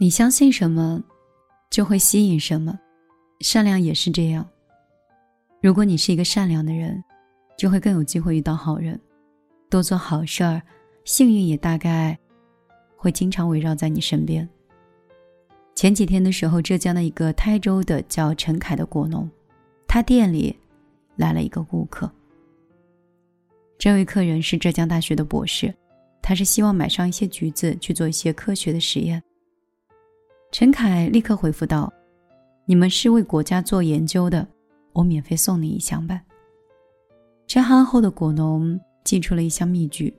你相信什么，就会吸引什么。善良也是这样。如果你是一个善良的人，就会更有机会遇到好人，多做好事儿，幸运也大概会经常围绕在你身边。前几天的时候，浙江的一个台州的叫陈凯的果农，他店里来了一个顾客。这位客人是浙江大学的博士，他是希望买上一些橘子去做一些科学的实验。陈凯立刻回复道：“你们是为国家做研究的，我免费送你一箱吧。”陈憨厚的果农寄出了一箱蜜橘。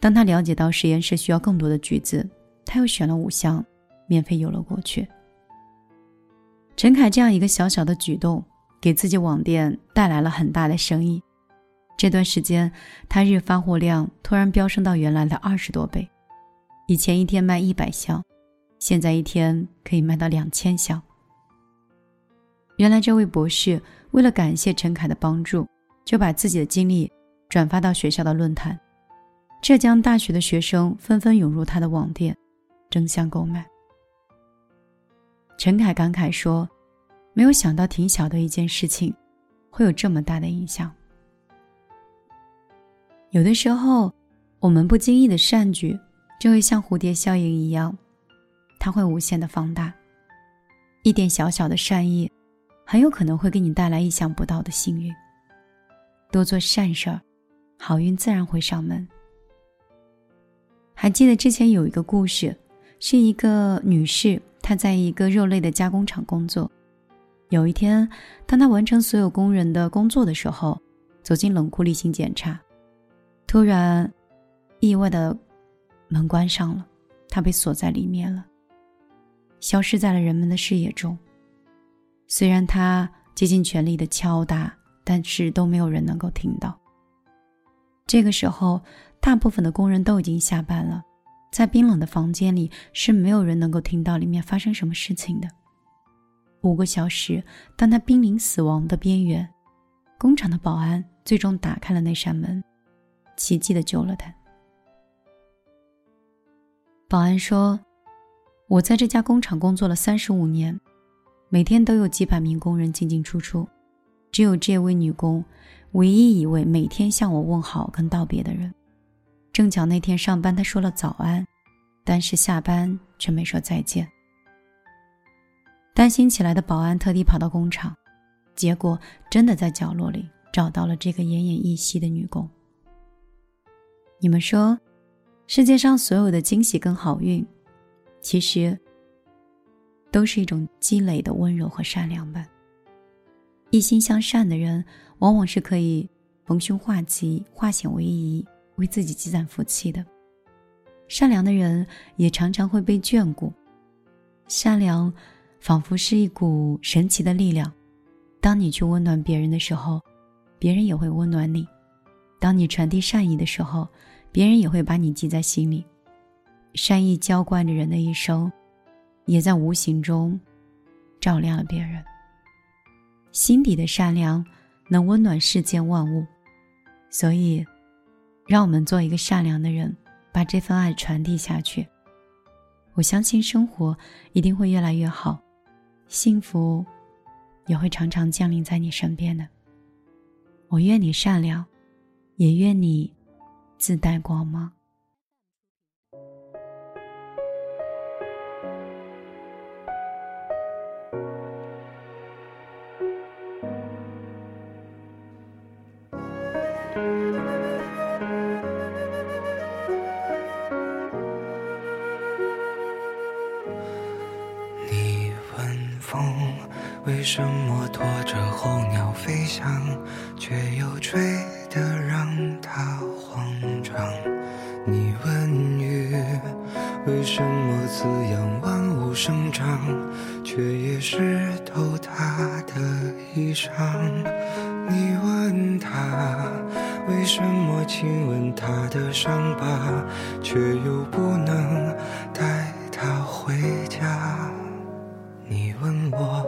当他了解到实验室需要更多的橘子，他又选了五箱，免费邮了过去。陈凯这样一个小小的举动，给自己网店带来了很大的生意。这段时间，他日发货量突然飙升到原来的二十多倍，以前一天卖一百箱。现在一天可以卖到两千箱。原来这位博士为了感谢陈凯的帮助，就把自己的经历转发到学校的论坛，浙江大学的学生纷纷涌入他的网店，争相购买。陈凯感慨说：“没有想到，挺小的一件事情，会有这么大的影响。有的时候，我们不经意的善举，就会像蝴蝶效应一样。”它会无限的放大，一点小小的善意，很有可能会给你带来意想不到的幸运。多做善事儿，好运自然会上门。还记得之前有一个故事，是一个女士，她在一个肉类的加工厂工作。有一天，当她完成所有工人的工作的时候，走进冷库例行检查，突然，意外的门关上了，她被锁在里面了。消失在了人们的视野中。虽然他竭尽全力的敲打，但是都没有人能够听到。这个时候，大部分的工人都已经下班了，在冰冷的房间里是没有人能够听到里面发生什么事情的。五个小时，当他濒临死亡的边缘，工厂的保安最终打开了那扇门，奇迹的救了他。保安说。我在这家工厂工作了三十五年，每天都有几百名工人进进出出，只有这位女工，唯一一位每天向我问好跟道别的人。正巧那天上班，她说了早安，但是下班却没说再见。担心起来的保安特地跑到工厂，结果真的在角落里找到了这个奄奄一息的女工。你们说，世界上所有的惊喜跟好运？其实，都是一种积累的温柔和善良吧。一心向善的人，往往是可以逢凶化吉、化险为夷，为自己积攒福气的。善良的人也常常会被眷顾。善良，仿佛是一股神奇的力量。当你去温暖别人的时候，别人也会温暖你；当你传递善意的时候，别人也会把你记在心里。善意浇灌着人的一生，也在无形中照亮了别人。心底的善良能温暖世间万物，所以，让我们做一个善良的人，把这份爱传递下去。我相信生活一定会越来越好，幸福也会常常降临在你身边的。我愿你善良，也愿你自带光芒。为什么拖着候鸟飞翔，却又吹得让它慌张？你问雨，为什么滋养万物生长，却也湿透它的衣裳？你问他，为什么亲吻他的伤疤，却又不能带他回家？你问我。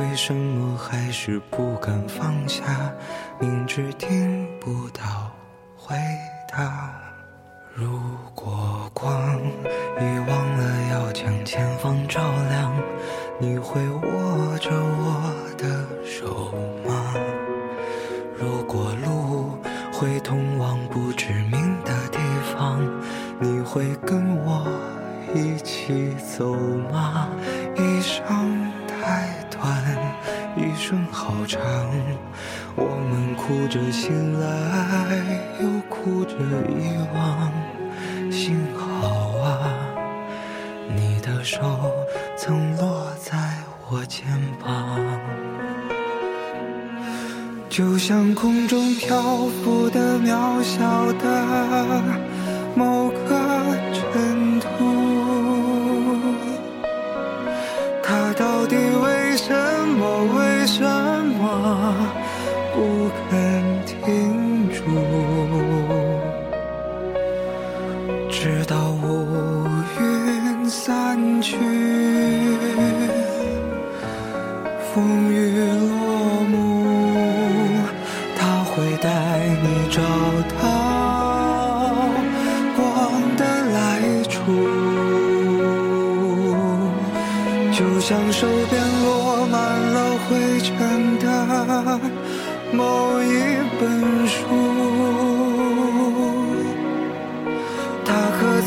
为什么还是不敢放下？明知听不到回会跟我一起走吗？一生太短，一生好长，我们哭着醒来，又哭着遗忘。幸好啊，你的手曾落在我肩膀。就像空中漂浮的渺小的直到乌云散去，风雨落幕，他会带你找到光的来处。就像手边落满了灰尘的某一本书。